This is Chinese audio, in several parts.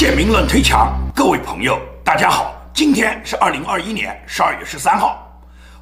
建明论推墙，各位朋友，大家好，今天是二零二一年十二月十三号。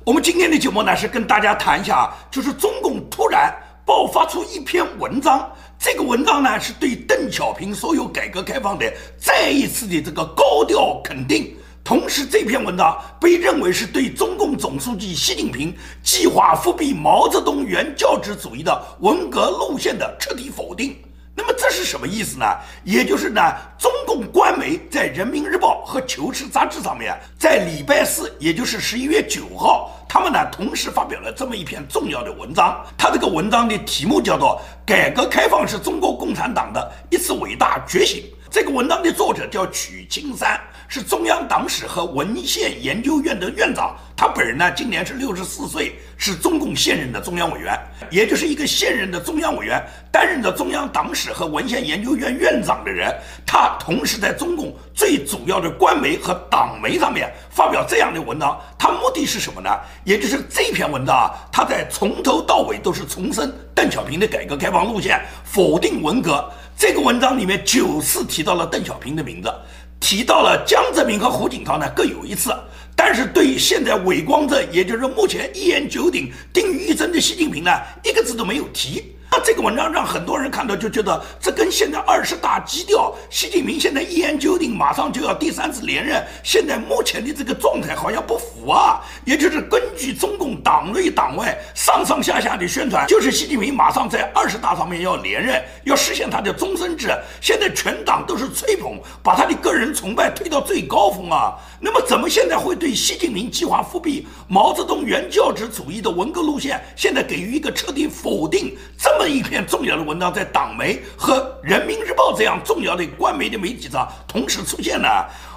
我们今天的节目呢，是跟大家谈一下，就是中共突然爆发出一篇文章，这个文章呢，是对邓小平所有改革开放的再一次的这个高调肯定。同时，这篇文章被认为是对中共总书记习近平计划复辟毛泽东原教旨主义的文革路线的彻底否定。那么这是什么意思呢？也就是呢，中共官媒在《人民日报》和《求是》杂志上面，在礼拜四，也就是十一月九号，他们呢同时发表了这么一篇重要的文章。他这个文章的题目叫做《改革开放是中国共产党的一次伟大觉醒》。这个文章的作者叫曲青山。是中央党史和文献研究院的院长，他本人呢今年是六十四岁，是中共现任的中央委员，也就是一个现任的中央委员担任着中央党史和文献研究院院长的人。他同时在中共最主要的官媒和党媒上面发表这样的文章，他目的是什么呢？也就是这篇文章啊，他在从头到尾都是重申邓小平的改革开放路线，否定文革。这个文章里面九次提到了邓小平的名字。提到了江泽民和胡锦涛呢各有一次，但是对于现在伟光正，也就是目前一言九鼎、定于一尊的习近平呢，一个字都没有提。那这个文章让很多人看到就觉得，这跟现在二十大基调，习近平现在一言九鼎，马上就要第三次连任，现在目前的这个状态好像不符啊。也就是根据中共党内党外上上下下的宣传，就是习近平马上在二十大上面要连任，要实现他的终身制。现在全党都是吹捧，把他的个人崇拜推到最高峰啊。那么怎么现在会对习近平计划复辟毛泽东原教旨主义的文革路线，现在给予一个彻底否定？这这么一篇重要的文章，在党媒和人民日报这样重要的官媒的媒体上同时出现呢？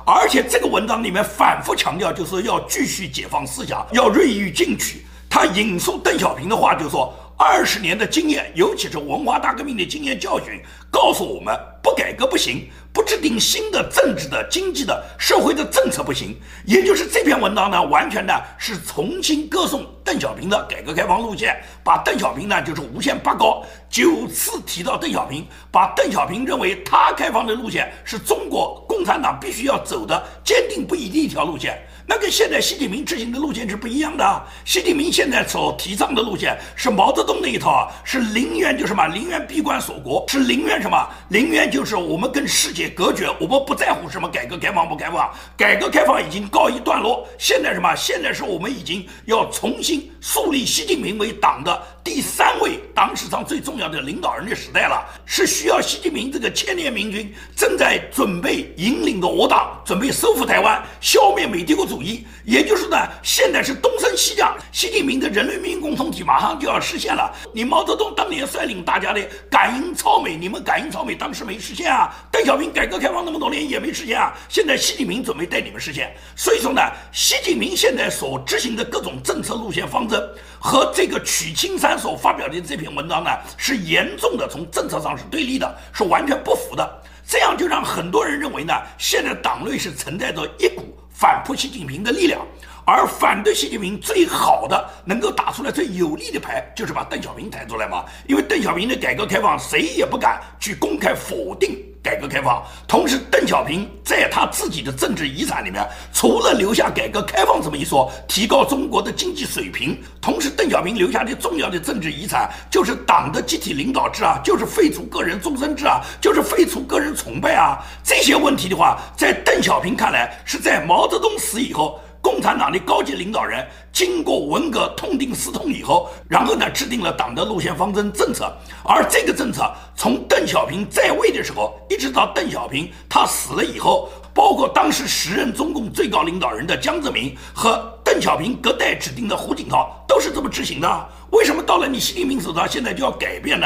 而且这个文章里面反复强调，就是要继续解放思想，要锐意进取。他引述邓小平的话，就说。二十年的经验，尤其是文化大革命的经验教训，告诉我们不改革不行，不制定新的政治的、经济的、社会的政策不行。也就是这篇文章呢，完全呢是重新歌颂邓小平的改革开放路线，把邓小平呢就是无限拔高，九次提到邓小平，把邓小平认为他开放的路线是中国共产党必须要走的坚定不移的一条路线。那跟现在习近平执行的路线是不一样的。习近平现在所提倡的路线是毛泽东那一套啊，是宁愿就什么宁愿闭关锁国，是宁愿什么宁愿就是我们跟世界隔绝，我们不在乎什么改革开放不开放，改革开放已经告一段落。现在什么？现在是我们已经要重新树立习近平为党的第三位党史上最重要的领导人的时代了，是需要习近平这个千年明君正在准备引领着我党准备收复台湾，消灭美帝国。主义，也就是呢，现在是东升西降，习近平的人类命运共同体马上就要实现了。你毛泽东当年率领大家的感应超美，你们感应超美当时没实现啊。邓小平改革开放那么多年也没实现啊。现在习近平准备带你们实现，所以说呢，习近平现在所执行的各种政策路线方针和这个曲青山所发表的这篇文章呢，是严重的从政策上是对立的，是完全不符的。这样就让很多人认为呢，现在党内是存在着一股。反扑习近平的力量，而反对习近平最好的能够打出来最有力的牌，就是把邓小平抬出来嘛。因为邓小平的改革开放，谁也不敢去公开否定改革开放。同时，邓小平在他自己的政治遗产里面，除了留下改革开放这么一说，提高中国的经济水平，同时邓小平留下的重要的政治遗产就是党的集体领导制啊，就是废除个人终身制啊，就是废除个人崇拜啊。这些问题的话，在邓小平看来，是在毛。泽东死以后，共产党的高级领导人经过文革痛定思痛以后，然后呢制定了党的路线方针政策。而这个政策从邓小平在位的时候，一直到邓小平他死了以后，包括当时时任中共最高领导人的江泽民和邓小平隔代指定的胡锦涛，都是这么执行的。为什么到了你习近平手上，现在就要改变呢？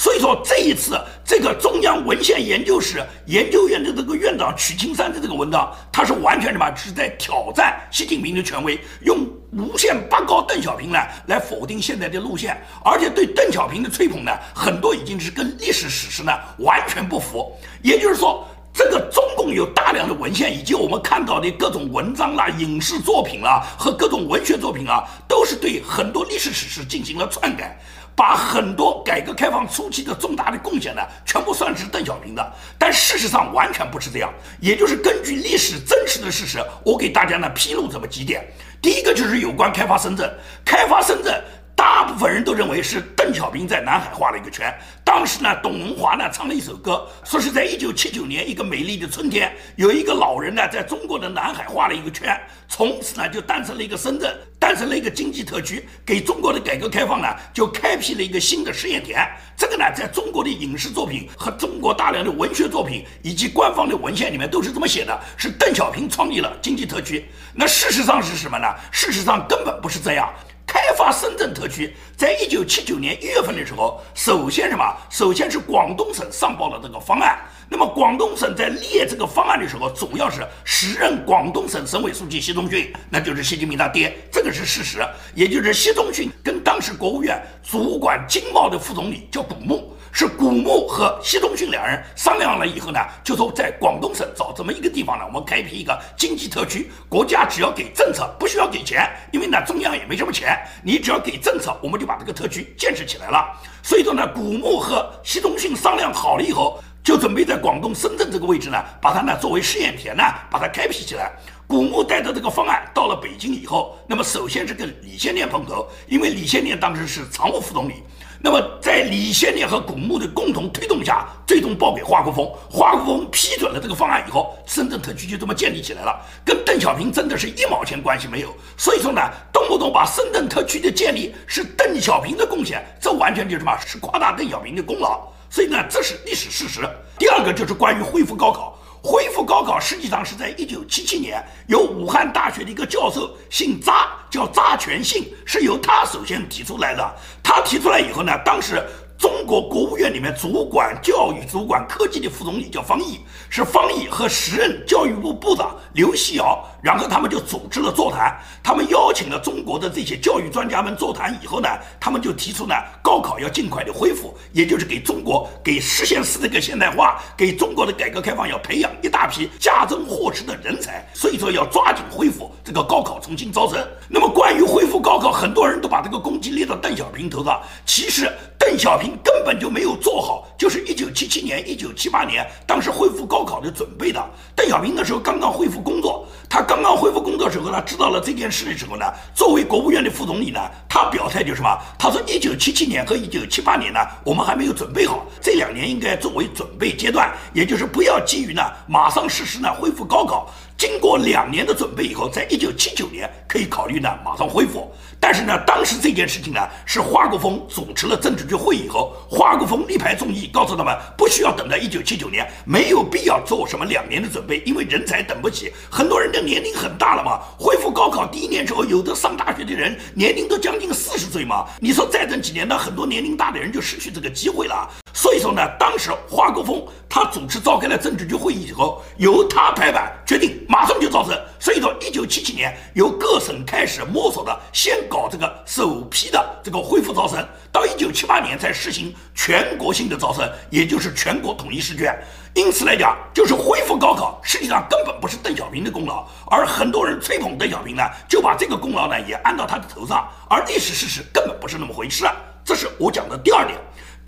所以说这一次，这个中央文献研究室研究院的这个院长曲青山的这个文章，他是完全什么？是在挑战习近平的权威，用无限拔高邓小平呢，来否定现在的路线，而且对邓小平的吹捧呢，很多已经是跟历史史实呢完全不符。也就是说。这个中共有大量的文献，以及我们看到的各种文章啦、影视作品啦和各种文学作品啊，都是对很多历史史实进行了篡改。把很多改革开放初期的重大的贡献呢，全部算是邓小平的，但事实上完全不是这样。也就是根据历史真实的事实，我给大家呢披露这么几点。第一个就是有关开发深圳，开发深圳。大部分人都认为是邓小平在南海画了一个圈。当时呢，董文华呢唱了一首歌，说是在一九七九年一个美丽的春天，有一个老人呢在中国的南海画了一个圈，从此呢就诞生了一个深圳，诞生了一个经济特区，给中国的改革开放呢就开辟了一个新的试验田。这个呢，在中国的影视作品和中国大量的文学作品以及官方的文献里面都是这么写的，是邓小平创立了经济特区。那事实上是什么呢？事实上根本不是这样。开发深圳特区，在一九七九年一月份的时候，首先什么？首先是广东省上报了这个方案。那么广东省在列这个方案的时候，主要是时任广东省省委书记习仲勋，那就是习近平他爹，这个是事实。也就是习仲勋跟当时国务院主管经贸的副总理叫古牧。是古牧和习仲勋两人商量了以后呢，就说在广东省找这么一个地方呢，我们开辟一个经济特区，国家只要给政策，不需要给钱，因为呢中央也没什么钱，你只要给政策，我们就把这个特区建设起来了。所以说呢，古牧和习仲勋商量好了以后，就准备在广东深圳这个位置呢，把它呢作为试验田呢，把它开辟起来。古牧带着这个方案到了北京以后，那么首先是跟李先念碰头，因为李先念当时是常务副总理。那么，在李先念和古牧的共同推动下，最终报给华国锋，华国锋批准了这个方案以后，深圳特区就这么建立起来了，跟邓小平真的是一毛钱关系没有。所以说呢，动不动把深圳特区的建立是邓小平的贡献，这完全就是什么？是夸大邓小平的功劳。所以呢，这是历史事实。第二个就是关于恢复高考。恢复高考实际上是在一九七七年，由武汉大学的一个教授，姓查，叫查全信，是由他首先提出来的。他提出来以后呢，当时。中国国务院里面主管教育、主管科技的副总理叫方毅，是方毅和时任教育部部长刘细尧，然后他们就组织了座谈，他们邀请了中国的这些教育专家们座谈以后呢，他们就提出呢，高考要尽快的恢复，也就是给中国给实现四个现代化，给中国的改革开放要培养一大批家珍货实的人才，所以说要抓紧恢复这个高考重新招生。那么关于恢复高考，很多人都把这个攻击列到邓小平头上，其实。邓小平根本就没有做好，就是一九七七年、一九七八年，当时恢复高考的准备的。邓小平那时候刚刚恢复工作，他刚刚恢复工作时候呢，知道了这件事的时候呢，作为国务院的副总理呢，他表态就什么？他说一九七七年和一九七八年呢，我们还没有准备好，这两年应该作为准备阶段，也就是不要急于呢马上实施呢恢复高考。经过两年的准备以后，在一九七九年可以考虑呢马上恢复。但是呢，当时这件事情呢，是华国锋主持了政治局会议以后，华国锋力排众议，告诉他们不需要等到一九七九年，没有必要做什么两年的准备，因为人才等不起，很多人的年龄很大了嘛。恢复高考第一年之后，有的上大学的人年龄都将近四十岁嘛，你说再等几年，那很多年龄大的人就失去这个机会了。所以说呢，当时华国锋他主持召开了政治局会议以后，由他拍板决定马上就招生。所以说，一九七七年由各省开始摸索的，先搞这个首批的这个恢复招生，到一九七八年才实行全国性的招生，也就是全国统一试卷。因此来讲，就是恢复高考，实际上根本不是邓小平的功劳，而很多人吹捧邓小平呢，就把这个功劳呢也安到他的头上，而历史事实根本不是那么回事。这是我讲的第二点。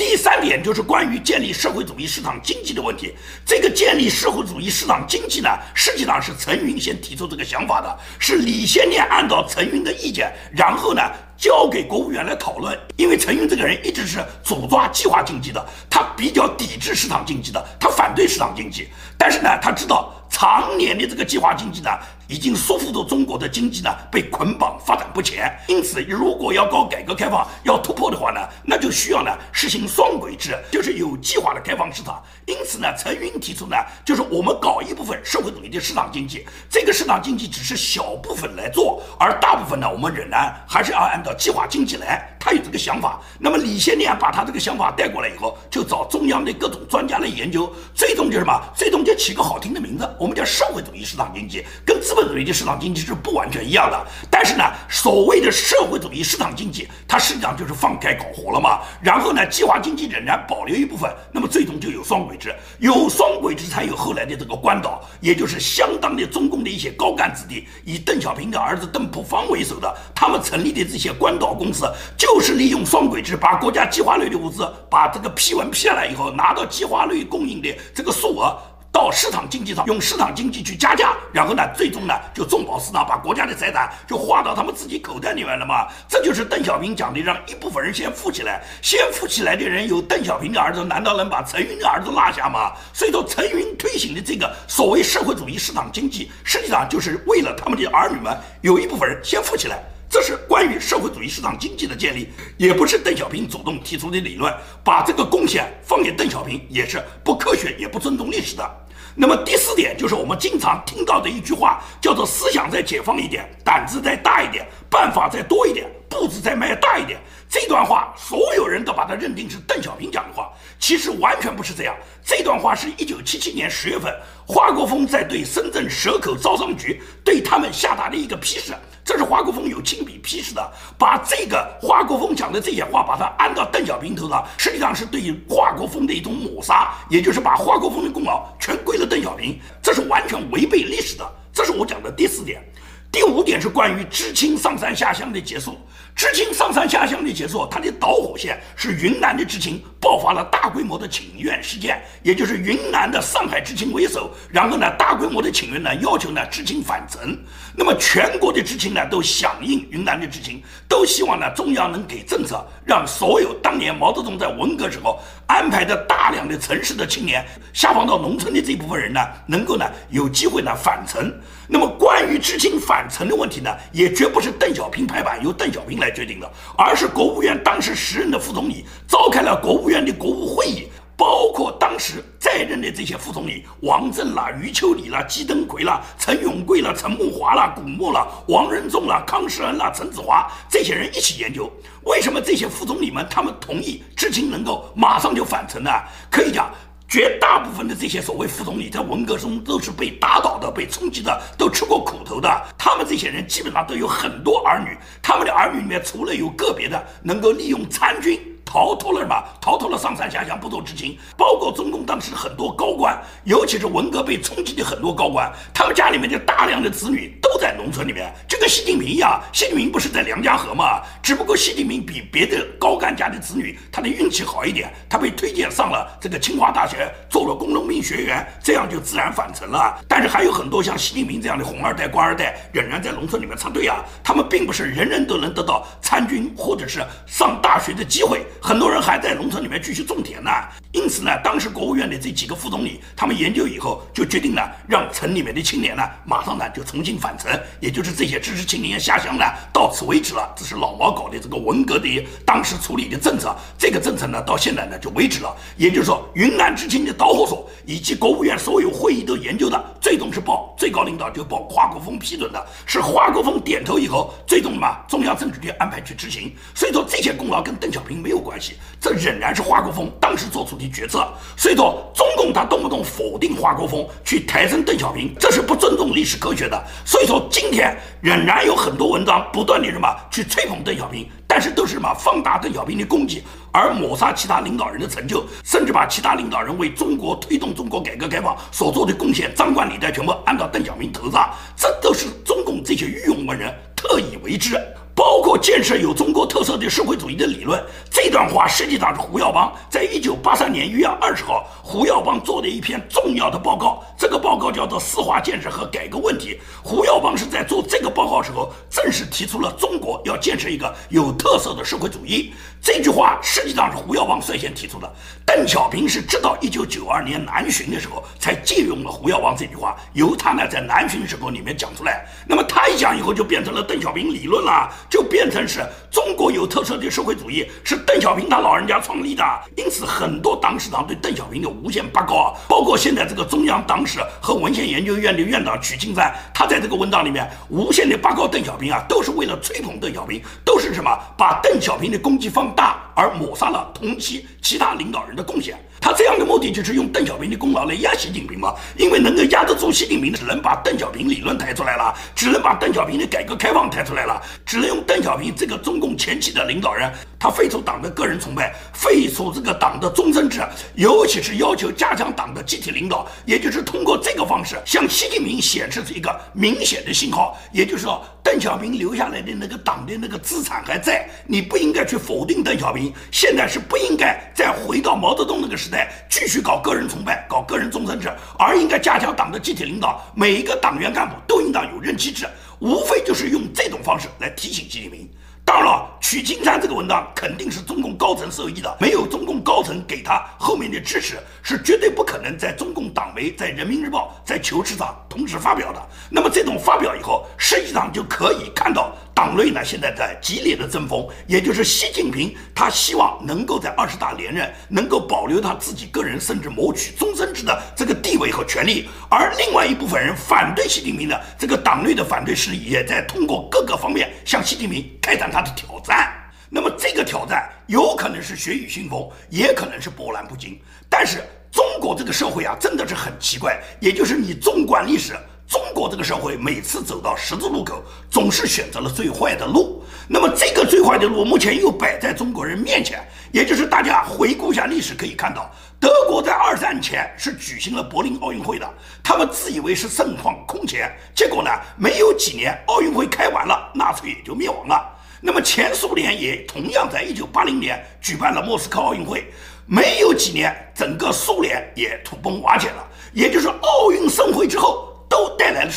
第三点就是关于建立社会主义市场经济的问题。这个建立社会主义市场经济呢，实际上是陈云先提出这个想法的，是李先念按照陈云的意见，然后呢交给国务院来讨论。因为陈云这个人一直是主抓计划经济的，他比较抵制市场经济的，他反对市场经济。但是呢，他知道常年的这个计划经济呢。已经束缚着中国的经济呢，被捆绑发展不前。因此，如果要搞改革开放，要突破的话呢，那就需要呢实行双轨制，就是有计划的开放市场。因此呢，陈云提出呢，就是我们搞一部分社会主义的市场经济，这个市场经济只是小部分来做，而大部分呢，我们仍然还是要按照计划经济来。他有这个想法。那么李先念把他这个想法带过来以后，就找中央的各种专家来研究，最终就什么？最终就起个好听的名字，我们叫社会主义市场经济，跟资本社会主义市场经济是不完全一样的。但是呢，所谓的社会主义市场经济，它实际上就是放开搞活了嘛。然后呢，计划经济仍然保留一部分，那么最终就有双轨制，有双轨制才有后来的这个关岛，也就是相当的中共的一些高干子弟，以邓小平的儿子邓朴方为首的，他们成立的这些关岛公司，就是利用双轨制，把国家计划内的物资，把这个批文批下来以后，拿到计划内供应的这个数额。到市场经济上用市场经济去加价，然后呢，最终呢就重保市场，把国家的财产就划到他们自己口袋里面了嘛。这就是邓小平讲的，让一部分人先富起来，先富起来的人有邓小平的儿子，难道能把陈云的儿子落下吗？所以说，陈云推行的这个所谓社会主义市场经济，实际上就是为了他们的儿女们有一部分人先富起来。这是关于社会主义市场经济的建立，也不是邓小平主动提出的理论。把这个贡献放给邓小平，也是不科学，也不尊重历史的。那么第四点就是我们经常听到的一句话，叫做“思想再解放一点，胆子再大一点，办法再多一点，步子再迈大一点”。这段话所有人都把它认定是邓小平讲的话，其实完全不是这样。这段话是一九七七年十月份，华国锋在对深圳蛇口招商局对他们下达的一个批示。这是华国锋有亲笔批示的，把这个华国锋讲的这些话，把它安到邓小平头上，实际上是对于华国锋的一种抹杀，也就是把华国锋的功劳全归了邓小平，这是完全违背历史的。这是我讲的第四点。第五点是关于知青上山下乡的结束。知青上山下乡的结束，它的导火线是云南的知青爆发了大规模的请愿事件，也就是云南的上海知青为首，然后呢，大规模的请愿呢，要求呢知青返城。那么全国的知青呢，都响应云南的知青，都希望呢中央能给政策，让所有当年毛泽东在文革时候安排的大量的城市的青年下放到农村的这部分人呢，能够呢有机会呢返城。那么关于知青返城的问题呢，也绝不是邓小平拍板由邓小平来决定的，而是国务院当时时任的副总理召开了国务院的国务会议，包括当时在任的这些副总理王震啦、余秋里啦、姬登奎啦、陈永贵啦、陈慕华啦、古默啦、王仁仲啦、康世恩啦、陈子华这些人一起研究，为什么这些副总理们他们同意知青能够马上就返程呢？可以讲。绝大部分的这些所谓副总理，在文革中都是被打倒的、被冲击的，都吃过苦头的。他们这些人基本上都有很多儿女，他们的儿女里面除了有个别的能够利用参军。逃脱了什么？逃脱了上山下乡不做知青，包括中共当时很多高官，尤其是文革被冲击的很多高官，他们家里面的大量的子女都在农村里面，就跟习近平一样。习近平不是在梁家河吗？只不过习近平比别的高干家的子女他的运气好一点，他被推荐上了这个清华大学，做了工农兵学员，这样就自然返城了。但是还有很多像习近平这样的红二代、官二代，仍然在农村里面插队啊。他们并不是人人都能得到参军或者是上大学的机会。很多人还在农村里面继续种田呢，因此呢，当时国务院的这几个副总理，他们研究以后就决定呢，让城里面的青年呢，马上呢就重新返城，也就是这些知识青年下乡呢，到此为止了。这是老毛搞的这个文革的当时处理的政策，这个政策呢，到现在呢就为止了。也就是说，云南知青的导火索以及国务院所有会议都研究的，最终是报最高领导就报华国锋批准的，是华国锋点头以后，最终嘛，中央政治局安排去执行。所以说这些功劳跟邓小平没有关系。这仍然是华国锋当时做出的决策，所以说中共他动不动否定华国锋，去抬升邓小平，这是不尊重历史科学的。所以说今天仍然有很多文章不断的什么去吹捧邓小平小平，但是都是什么放大邓小平的功绩，而抹杀其他领导人的成就，甚至把其他领导人为中国推动中国改革开放所做的贡献张冠李戴全部按到邓小平头上，这都是中共这些御用文人特意为之。包括建设有中国特色的社会主义的理论，这段话实际上是胡耀邦在一九八三年一月二十号，胡耀邦做的一篇重要的报告。这个报告叫做《四化建设和改革问题》。胡耀邦是在做这个报告时候，正式提出了中国要建设一个有特色的社会主义。这句话实际上是胡耀邦率先提出的。邓小平是直到一九九二年南巡的时候，才借用了胡耀邦这句话，由他呢在南巡时候里面讲出来。那么他一讲以后，就变成了邓小平理论了。就变成是中国有特色的社会主义，是邓小平他老人家创立的。因此，很多党史上对邓小平的无限拔高，包括现在这个中央党史和文献研究院的院长曲青山，他在这个文章里面无限的拔高邓小平啊，都是为了吹捧邓小平，都是什么把邓小平的攻击方大，而抹杀了同期其他领导人的贡献。他这样的目的就是用邓小平的功劳来压习近平嘛？因为能够压得住习近平的，只能把邓小平理论抬出来了，只能把邓小平的改革开放抬出来了，只能用邓小平这个中共前期的领导人，他废除党的个人崇拜，废除这个党的终身制，尤其是要求加强党的集体领导，也就是通过这个方式向习近平显示出一个明显的信号，也就是说。邓小平留下来的那个党的那个资产还在，你不应该去否定邓小平。现在是不应该再回到毛泽东那个时代，继续搞个人崇拜、搞个人终身制，而应该加强党的集体领导。每一个党员干部都应当有任期制，无非就是用这种方式来提醒习近平。当然了，曲青山这个文章肯定是中共高层授意的，没有中共高层给他后面的支持，是绝对不可能在中共党媒、在人民日报、在求是上同时发表的。那么这种发表以后，实际上就可以看到。党内呢，现在在激烈的争锋，也就是习近平他希望能够在二十大连任，能够保留他自己个人，甚至谋取终身制的这个位和权力。而另外一部分人反对习近平的这个党内的反对势力，也在通过各个方面向习近平开展他的挑战。那么这个挑战有可能是血雨腥风，也可能是波澜不惊。但是中国这个社会啊，真的是很奇怪，也就是你纵观历史。中国这个社会每次走到十字路口，总是选择了最坏的路。那么这个最坏的路，目前又摆在中国人面前。也就是大家回顾一下历史，可以看到，德国在二战前是举行了柏林奥运会的，他们自以为是盛况空前。结果呢，没有几年，奥运会开完了，纳粹也就灭亡了。那么前苏联也同样在一九八零年举办了莫斯科奥运会，没有几年，整个苏联也土崩瓦解了。也就是奥运盛会之后。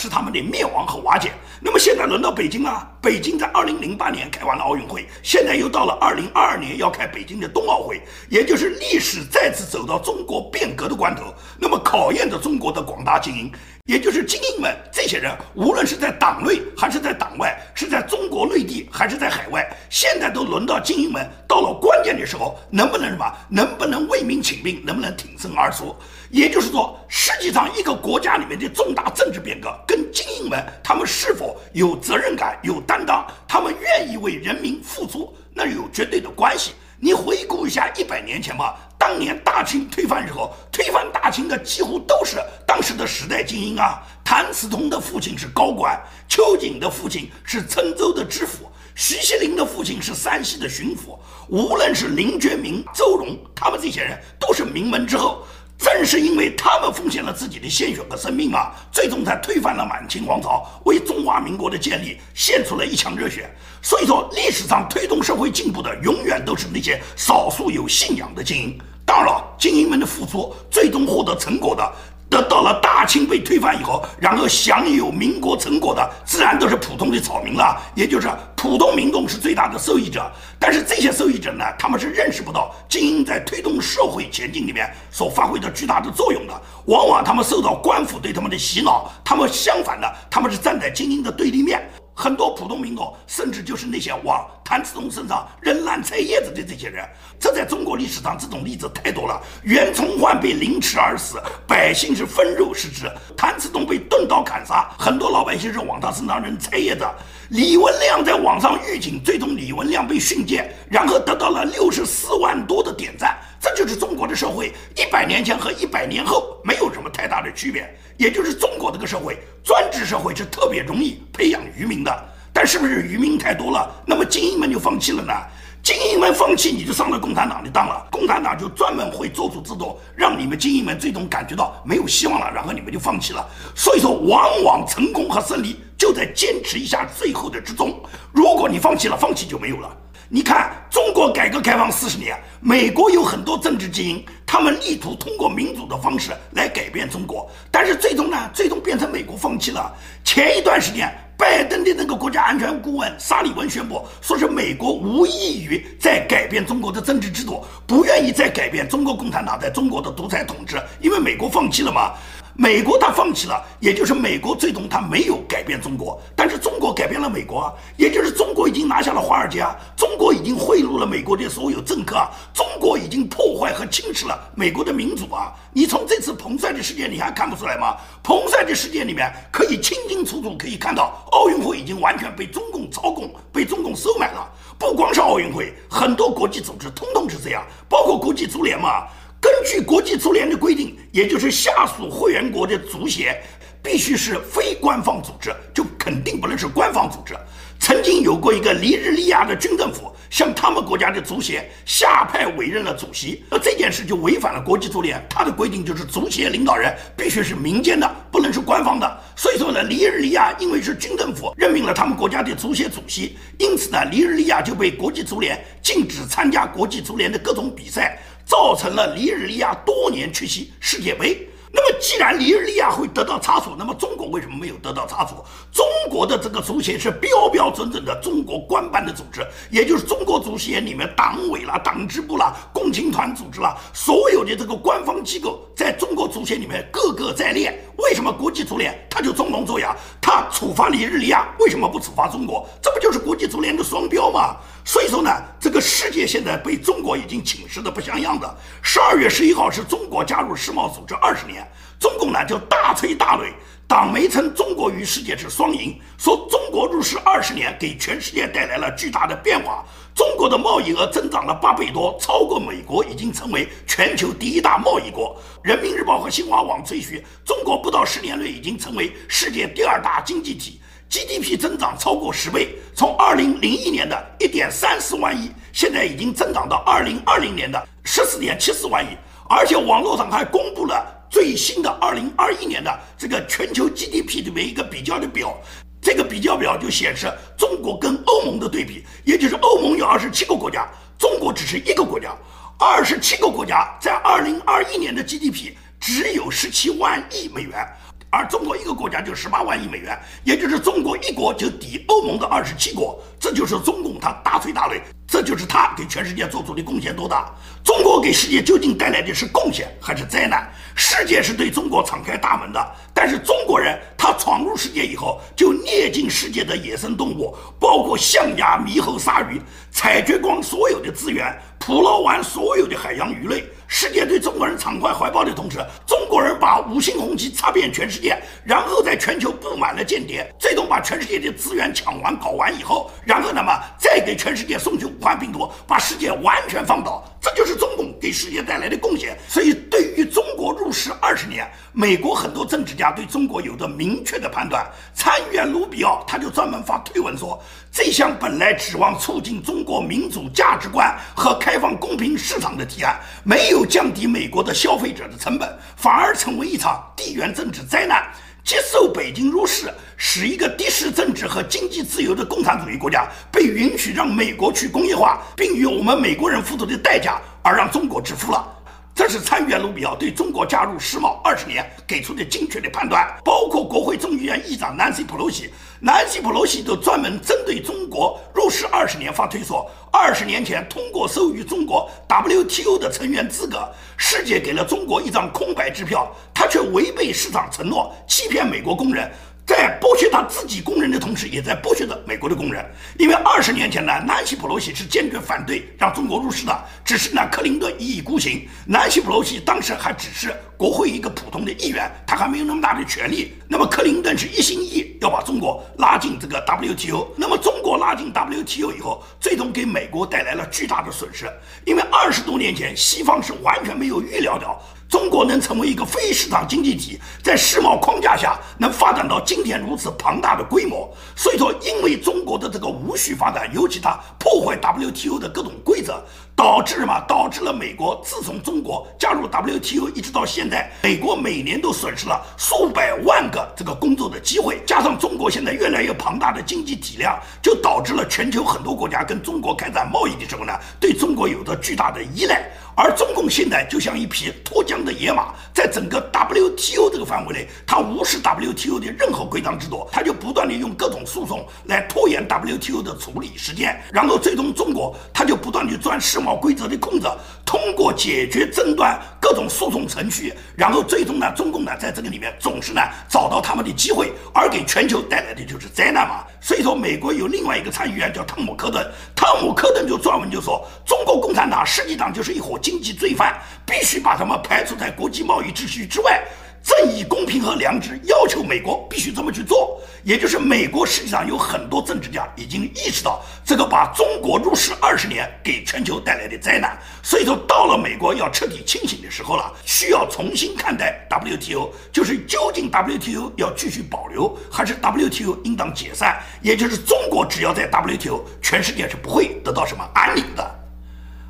是他们的灭亡和瓦解。那么现在轮到北京了。北京在二零零八年开完了奥运会，现在又到了二零二二年要开北京的冬奥会，也就是历史再次走到中国变革的关头。那么考验着中国的广大精英，也就是精英们这些人，无论是在党内还是在党外，是在中国内地还是在海外，现在都轮到精英们到了关键的时候，能不能什么？能不能为民请命？能不能挺身而出？也就是说，实际上一个国家里面的重大政治变革，跟精英们他们是否有责任感、有担当，他们愿意为人民付出，那有绝对的关系。你回顾一下一百年前吧，当年大清推翻之后，推翻大清的几乎都是当时的时代精英啊。谭嗣同的父亲是高官，秋瑾的父亲是郴州的知府，徐锡麟的父亲是山西的巡抚。无论是林觉民、周荣，他们这些人都是名门之后。正是因为他们奉献了自己的鲜血和生命啊，最终才推翻了满清皇朝，为中华民国的建立献出了一腔热血。所以说，历史上推动社会进步的，永远都是那些少数有信仰的精英。当然了，精英们的付出，最终获得成果的。得到了大清被推翻以后，然后享有民国成果的，自然都是普通的草民了，也就是普通民众是最大的受益者。但是这些受益者呢，他们是认识不到精英在推动社会前进里面所发挥的巨大的作用的。往往他们受到官府对他们的洗脑，他们相反的，他们是站在精英的对立面。很多普通民众，甚至就是那些往谭嗣同身上扔烂菜叶子的这些人，这在中国历史上这种例子太多了。袁崇焕被凌迟而死，百姓是分肉食之；谭嗣同被钝刀砍杀，很多老百姓是往他身上扔菜叶子。李文亮在网上预警，最终李文亮被训诫，然后得到了六十四万多的点赞。这就是中国的社会，一百年前和一百年后没有什么太大的区别。也就是中国这个社会，专制社会是特别容易培养愚民的。但是不是愚民太多了，那么精英们就放弃了呢？精英们放弃，你就上了共产党的当了。共产党就专门会做出制度让你们精英们最终感觉到没有希望了，然后你们就放弃了。所以说，往往成功和胜利就在坚持一下最后的之中。如果你放弃了，放弃就没有了。你看，中国改革开放四十年，美国有很多政治精英，他们力图通过民主的方式来改变中国，但是最终呢，最终变成美国放弃了。前一段时间，拜登的那个国家安全顾问沙利文宣布，说是美国无异于在改变中国的政治制度，不愿意再改变中国共产党在中国的独裁统治，因为美国放弃了嘛。美国他放弃了，也就是美国最终他没有改变中国，但是中国改变了美国，也就是中国已经拿下了华尔街啊，中国已经贿赂了美国的所有政客啊，中国已经破坏和侵蚀了美国的民主啊！你从这次彭帅的事件你还看不出来吗？彭帅的事件里面可以清清楚楚可以看到，奥运会已经完全被中共操控，被中共收买了。不光是奥运会，很多国际组织通通是这样，包括国际足联嘛。根据国际足联的规定，也就是下属会员国的足协必须是非官方组织，就肯定不能是官方组织。曾经有过一个尼日利亚的军政府向他们国家的足协下派委任了主席，那这件事就违反了国际足联，它的规定就是足协领导人必须是民间的，不能是官方的。所以说呢，尼日利亚因为是军政府任命了他们国家的足协主席，因此呢，尼日利亚就被国际足联禁止参加国际足联的各种比赛。造成了尼日利亚多年缺席世界杯。那么，既然尼日利亚会得到查处，那么中国为什么没有得到查处？中国的这个足协是标标准准的中国官办的组织，也就是中国足协里面党委啦、党支部啦、共青团组织啦，所有的这个官方机构，在中国足协里面个个在列。为什么国际足联他就装聋作哑？他处罚尼日利亚，为什么不处罚中国？这不就是国际足联的双标吗？所以说呢，这个世界现在被中国已经侵蚀的不像样的。十二月十一号是中国加入世贸组织二十年，中共呢就大吹大擂，党媒称中国与世界是双赢，说中国入世二十年给全世界带来了巨大的变化，中国的贸易额增长了八倍多，超过美国，已经成为全球第一大贸易国。人民日报和新华网吹嘘，中国不到十年内已经成为世界第二大经济体。GDP 增长超过十倍，从二零零一年的一点三四万亿，现在已经增长到二零二零年的十四点七四万亿。而且网络上还公布了最新的二零二一年的这个全球 GDP 里面一个比较的表，这个比较表就显示中国跟欧盟的对比，也就是欧盟有二十七个国家，中国只是一个国家，二十七个国家在二零二一年的 GDP 只有十七万亿美元。而中国一个国家就十八万亿美元，也就是中国一国就抵欧盟的二十七国，这就是中共他大吹大擂，这就是他给全世界做出的贡献多大？中国给世界究竟带来的是贡献还是灾难？世界是对中国敞开大门的，但是中国人他闯入世界以后，就猎尽世界的野生动物，包括象牙、猕猴、鲨鱼，采掘光所有的资源，捕捞完所有的海洋鱼类。世界对中国人敞开怀抱的同时，中国人把五星红旗插遍全世界，然后在全球布满了间谍，最终把全世界的资源抢完、搞完以后，然后那么再给全世界送去武汉病毒，把世界完全放倒。这就是中共给世界带来的贡献。所以，对于中国入世二十年，美国很多政治家对中国有着明确的判断。参议员卢比奥他就专门发推文说，这项本来指望促进中国民主价值观和开放公平市场的提案，没有降低美国的消费者的成本，反而成为一场地缘政治灾难。接受北京入世，使一个敌视政治和经济自由的共产主义国家被允许让美国去工业化，并与我们美国人付出的代价而让中国致富了。这是参议员卢比奥对中国加入世贸二十年给出的精确的判断，包括国会众议院议长南希·普洛西，南希·普洛西都专门针对中国入世二十年发推说，二十年前通过授予中国 WTO 的成员资格，世界给了中国一张空白支票，他却违背市场承诺，欺骗美国工人。在剥削他自己工人的同时，也在剥削着美国的工人。因为二十年前呢，南希·普洛西是坚决反对让中国入世的，只是呢，克林顿一意孤行。南希·普洛西当时还只是国会一个普通的议员，他还没有那么大的权力。那么克林顿是一心一意要把中国拉进这个 WTO。那么中国拉进 WTO 以后，最终给美国带来了巨大的损失。因为二十多年前，西方是完全没有预料到。中国能成为一个非市场经济体，在世贸框架下能发展到今天如此庞大的规模，所以说，因为中国的这个无序发展，尤其它破坏 WTO 的各种规则，导致什么？导致了美国自从中国加入 WTO 一直到现在，美国每年都损失了数百万个这个工作的机会，加上中国现在越来越庞大的经济体量，就导致了全球很多国家跟中国开展贸易的时候呢，对中国有着巨大的依赖。而中共现在就像一匹脱缰的野马，在整个 WTO 这个范围内，它无视 WTO 的任何规章制度，它就不断的用各种诉讼来拖延 WTO 的处理时间，然后最终中国它就不断的钻世贸规则的空子，通过解决争端各种诉讼程序，然后最终呢，中共呢在这个里面总是呢找到他们的机会，而给全球带来的就是灾难嘛。所以说，美国有另外一个参议员叫汤姆·科顿，汤姆·科顿就撰文就说，中国共产党实际上就是一伙经济罪犯，必须把他们排除在国际贸易秩序之外。正义、公平和良知要求美国必须这么去做，也就是美国实际上有很多政治家已经意识到这个把中国入世二十年给全球带来的灾难，所以说到了美国要彻底清醒的时候了，需要重新看待 WTO，就是究竟 WTO 要继续保留，还是 WTO 应当解散？也就是中国只要在 WTO，全世界是不会得到什么安宁的。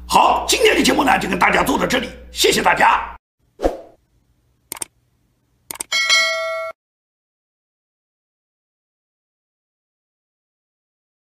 好，今天的节目呢就跟大家做到这里，谢谢大家。